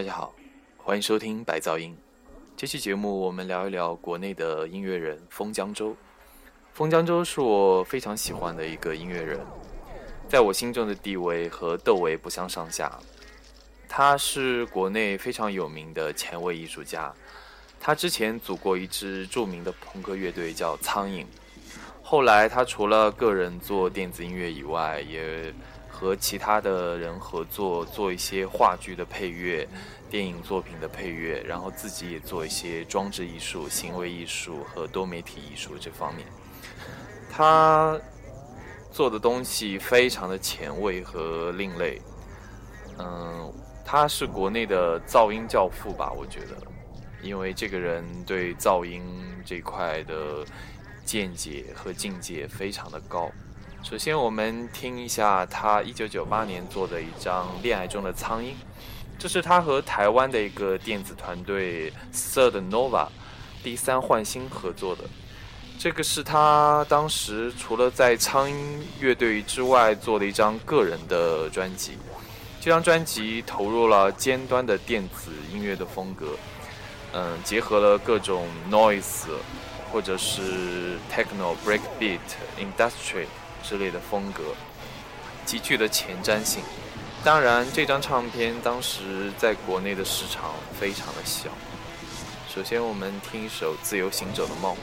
大家好，欢迎收听白噪音。这期节目我们聊一聊国内的音乐人封江州。封江州是我非常喜欢的一个音乐人，在我心中的地位和窦唯不相上下。他是国内非常有名的前卫艺术家，他之前组过一支著名的朋克乐队叫苍蝇。后来他除了个人做电子音乐以外，也和其他的人合作，做一些话剧的配乐、电影作品的配乐，然后自己也做一些装置艺术、行为艺术和多媒体艺术这方面。他做的东西非常的前卫和另类，嗯。他是国内的噪音教父吧？我觉得，因为这个人对噪音这块的见解和境界非常的高。首先，我们听一下他一九九八年做的一张《恋爱中的苍蝇》，这是他和台湾的一个电子团队 Third Nova 第三幻星合作的。这个是他当时除了在苍蝇乐队之外做的一张个人的专辑。这张专辑投入了尖端的电子音乐的风格，嗯，结合了各种 noise 或者是 techno、breakbeat、industry 之类的风格，极具的前瞻性。当然，这张唱片当时在国内的市场非常的小。首先，我们听一首《自由行走的梦》。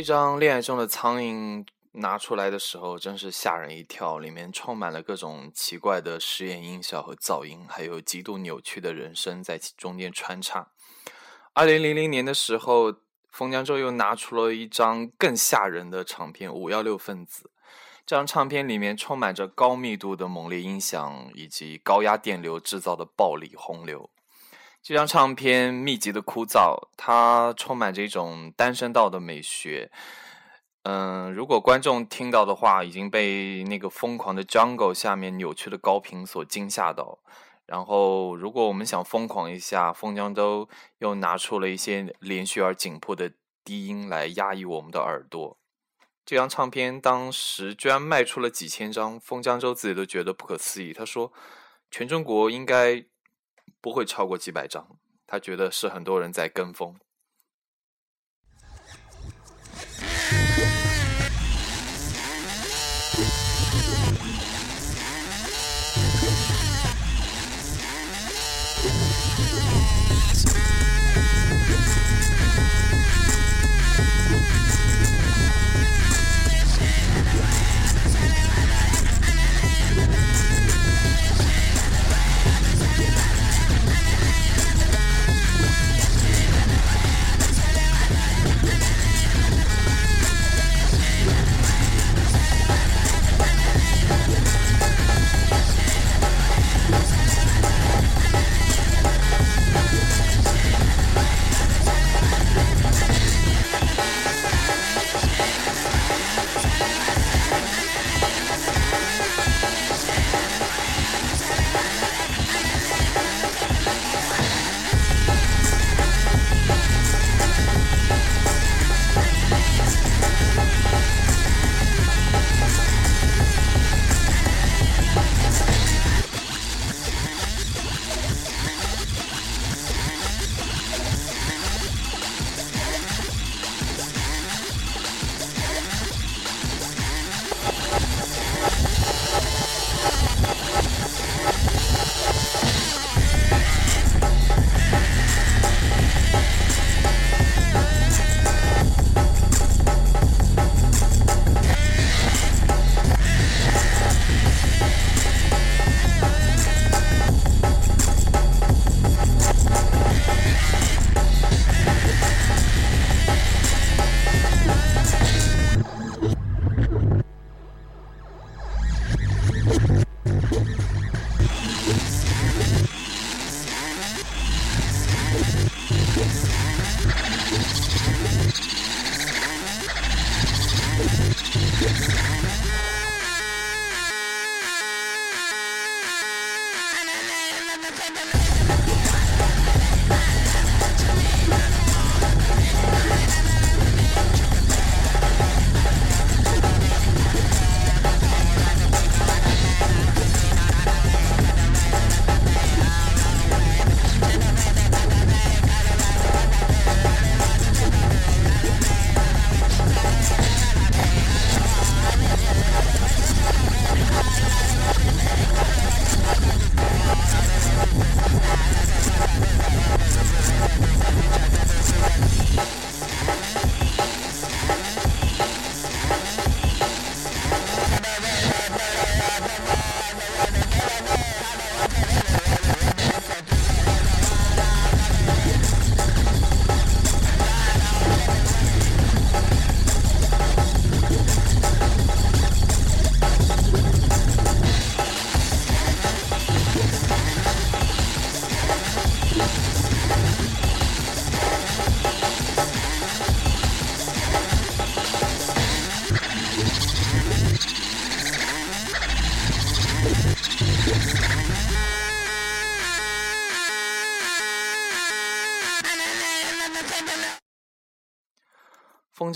一张《恋爱中的苍蝇》拿出来的时候，真是吓人一跳，里面充满了各种奇怪的实验音效和噪音，还有极度扭曲的人声在其中间穿插。二零零零年的时候，冯江舟又拿出了一张更吓人的唱片《五幺六分子》。这张唱片里面充满着高密度的猛烈音响以及高压电流制造的暴力洪流。这张唱片密集的枯燥，它充满着一种单声道的美学。嗯，如果观众听到的话，已经被那个疯狂的 jungle 下面扭曲的高频所惊吓到。然后，如果我们想疯狂一下，封江都又拿出了一些连续而紧迫的低音来压抑我们的耳朵。这张唱片当时居然卖出了几千张，封江州自己都觉得不可思议。他说，全中国应该。不会超过几百张，他觉得是很多人在跟风。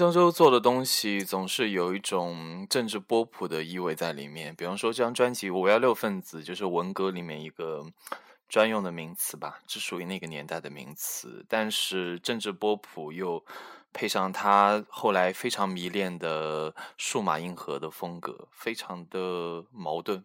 风江州做的东西总是有一种政治波普的意味在里面，比方说这张专辑《五幺六分子》就是文革里面一个专用的名词吧，只属于那个年代的名词。但是政治波普又配上他后来非常迷恋的数码硬核的风格，非常的矛盾。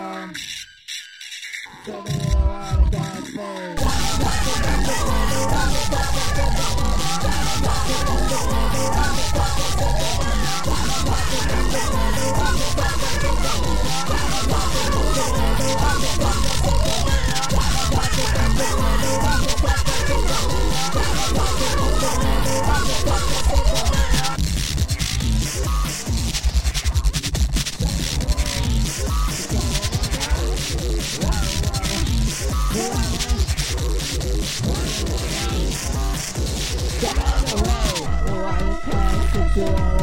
Come. Come. go.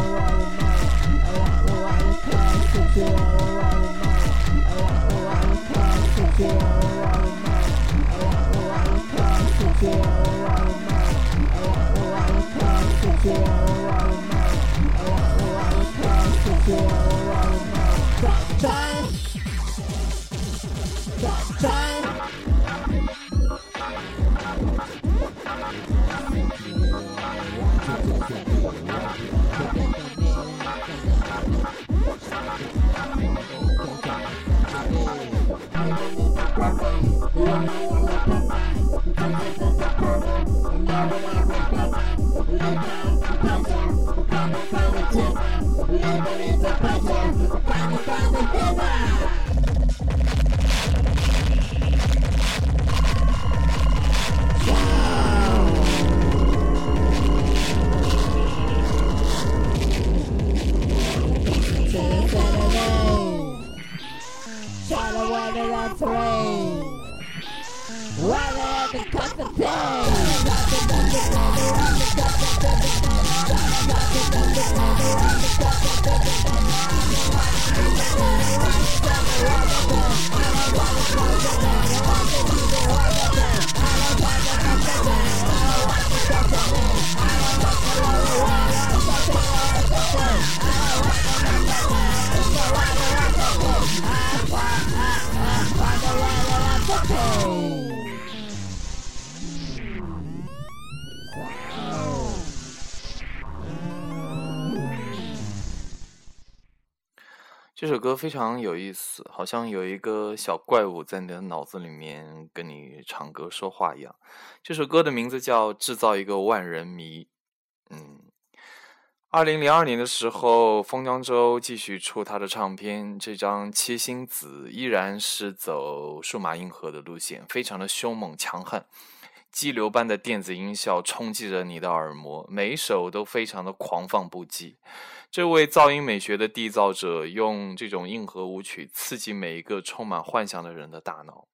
这首歌非常有意思，好像有一个小怪物在你的脑子里面跟你唱歌说话一样。这首歌的名字叫《制造一个万人迷》。嗯，二零零二年的时候，封江州继续出他的唱片，这张《七星子》依然是走数码硬核的路线，非常的凶猛强悍，激流般的电子音效冲击着你的耳膜，每一首都非常的狂放不羁。这位噪音美学的缔造者，用这种硬核舞曲刺激每一个充满幻想的人的大脑。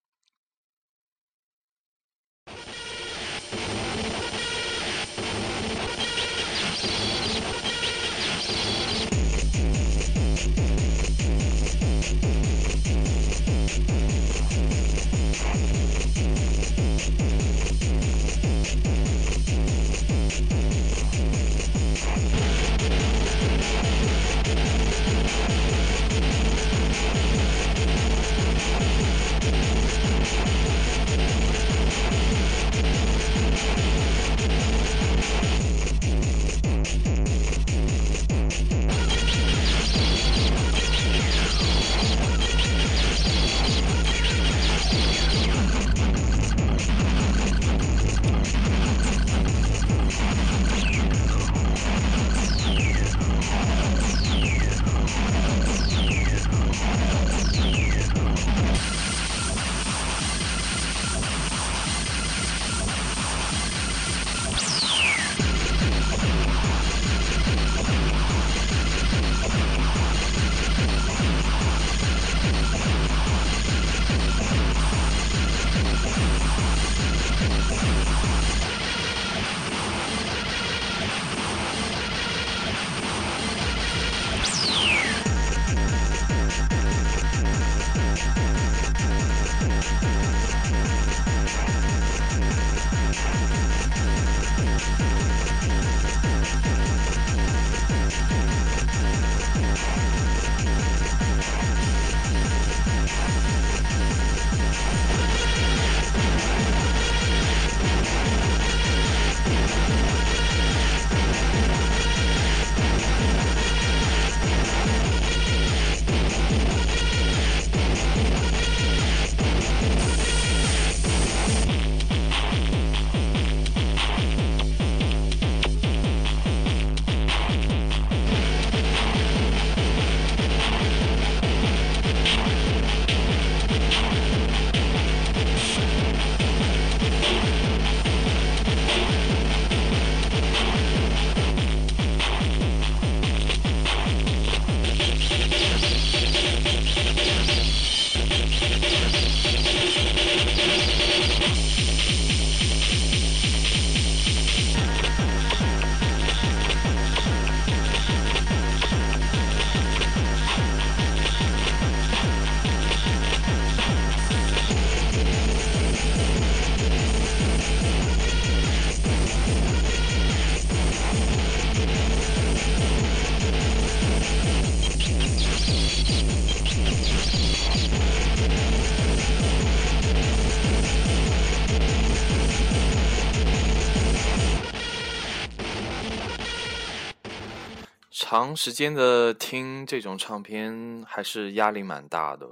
长时间的听这种唱片还是压力蛮大的。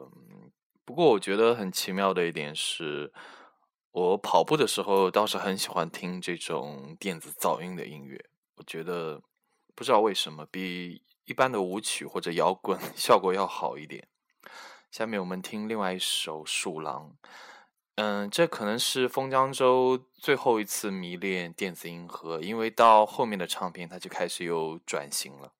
不过我觉得很奇妙的一点是，我跑步的时候倒是很喜欢听这种电子噪音的音乐。我觉得不知道为什么比一般的舞曲或者摇滚 效果要好一点。下面我们听另外一首《鼠狼》。嗯，这可能是封江州最后一次迷恋电子音盒，因为到后面的唱片，他就开始有转型了。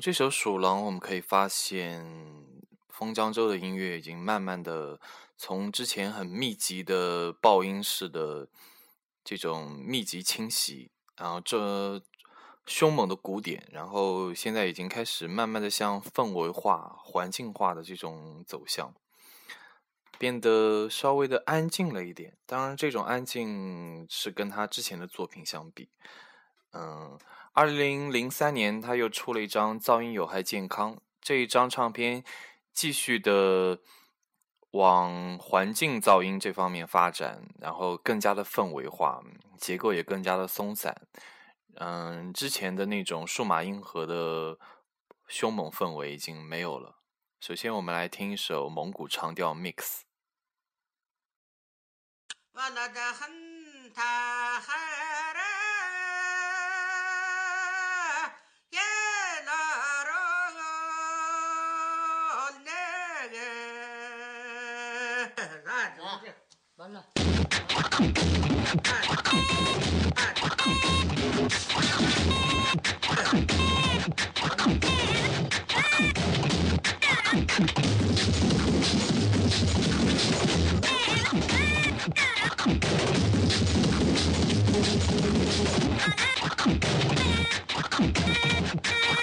这首《鼠狼》，我们可以发现，封江州的音乐已经慢慢的从之前很密集的爆音式的这种密集侵袭，然后这凶猛的鼓点，然后现在已经开始慢慢的向氛围化、环境化的这种走向，变得稍微的安静了一点。当然，这种安静是跟他之前的作品相比，嗯，二零零三年他又出了一张《噪音有害健康》，这一张唱片继续的往环境噪音这方面发展，然后更加的氛围化，结构也更加的松散。嗯，之前的那种数码音盒的凶猛氛围已经没有了。首先，我们来听一首蒙古长调 mix。Come on.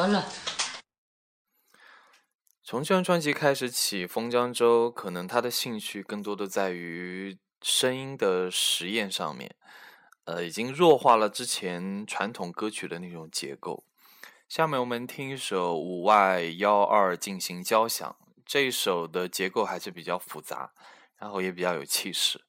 完了。从这张专辑开始起，封江州可能他的兴趣更多的在于声音的实验上面，呃，已经弱化了之前传统歌曲的那种结构。下面我们听一首五外幺二进行交响，这一首的结构还是比较复杂，然后也比较有气势。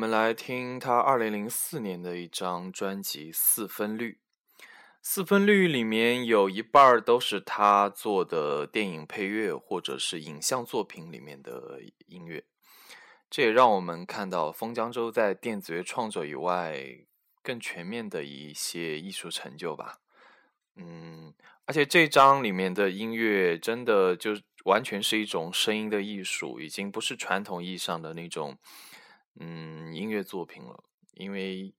我们来听他二零零四年的一张专辑《四分律》。《四分律》里面有一半都是他做的电影配乐或者是影像作品里面的音乐，这也让我们看到封江州在电子乐创作以外更全面的一些艺术成就吧。嗯，而且这张里面的音乐真的就完全是一种声音的艺术，已经不是传统意义上的那种。嗯，音乐作品了，因为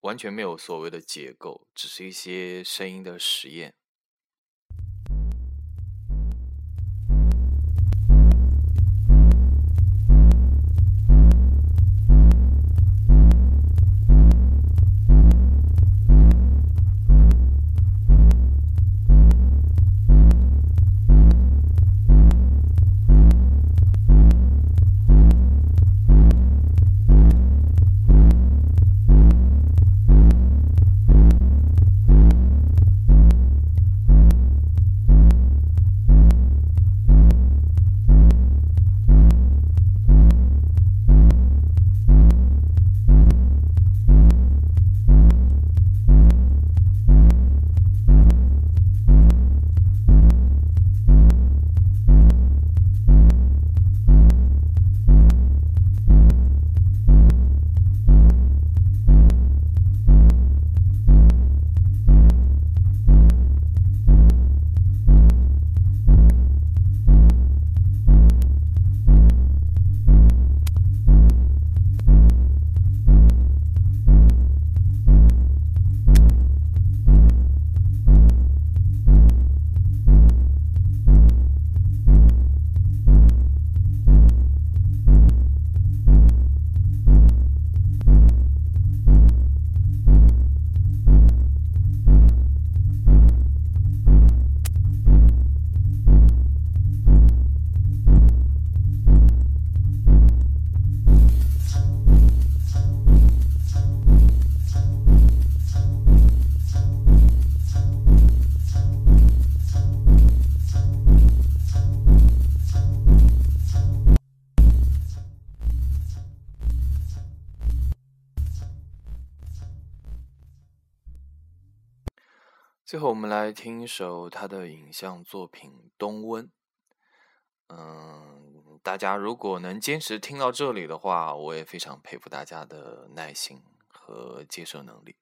完全没有所谓的结构，只是一些声音的实验。最后，我们来听一首他的影像作品《冬温》。嗯，大家如果能坚持听到这里的话，我也非常佩服大家的耐心和接受能力。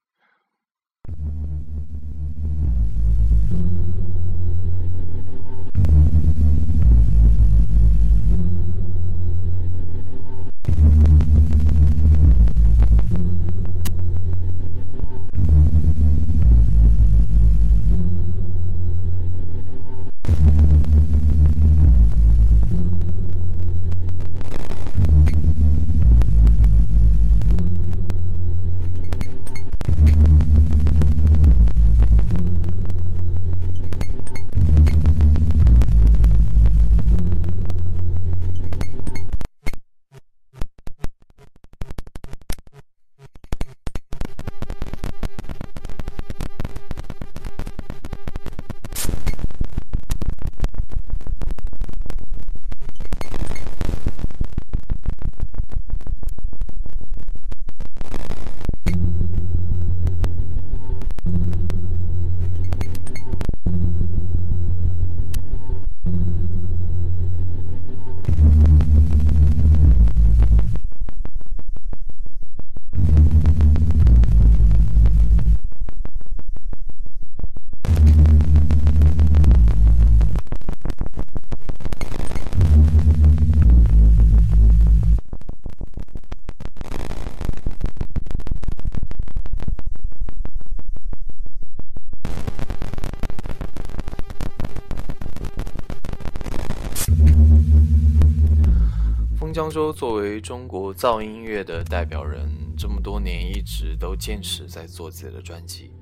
江州作为中国噪音乐的代表人，这么多年一直都坚持在做自己的专辑，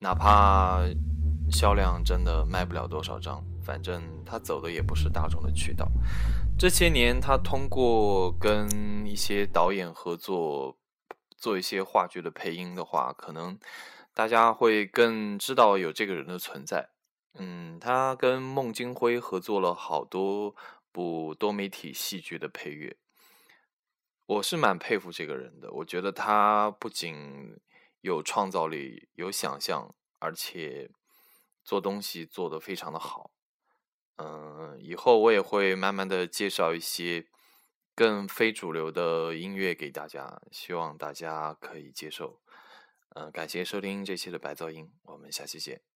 哪怕销量真的卖不了多少张，反正他走的也不是大众的渠道。这些年，他通过跟一些导演合作，做一些话剧的配音的话，可能大家会更知道有这个人的存在。嗯，他跟孟京辉合作了好多。部多媒体戏剧的配乐，我是蛮佩服这个人的。我觉得他不仅有创造力、有想象，而且做东西做得非常的好。嗯，以后我也会慢慢的介绍一些更非主流的音乐给大家，希望大家可以接受。嗯，感谢收听这期的白噪音，我们下期见。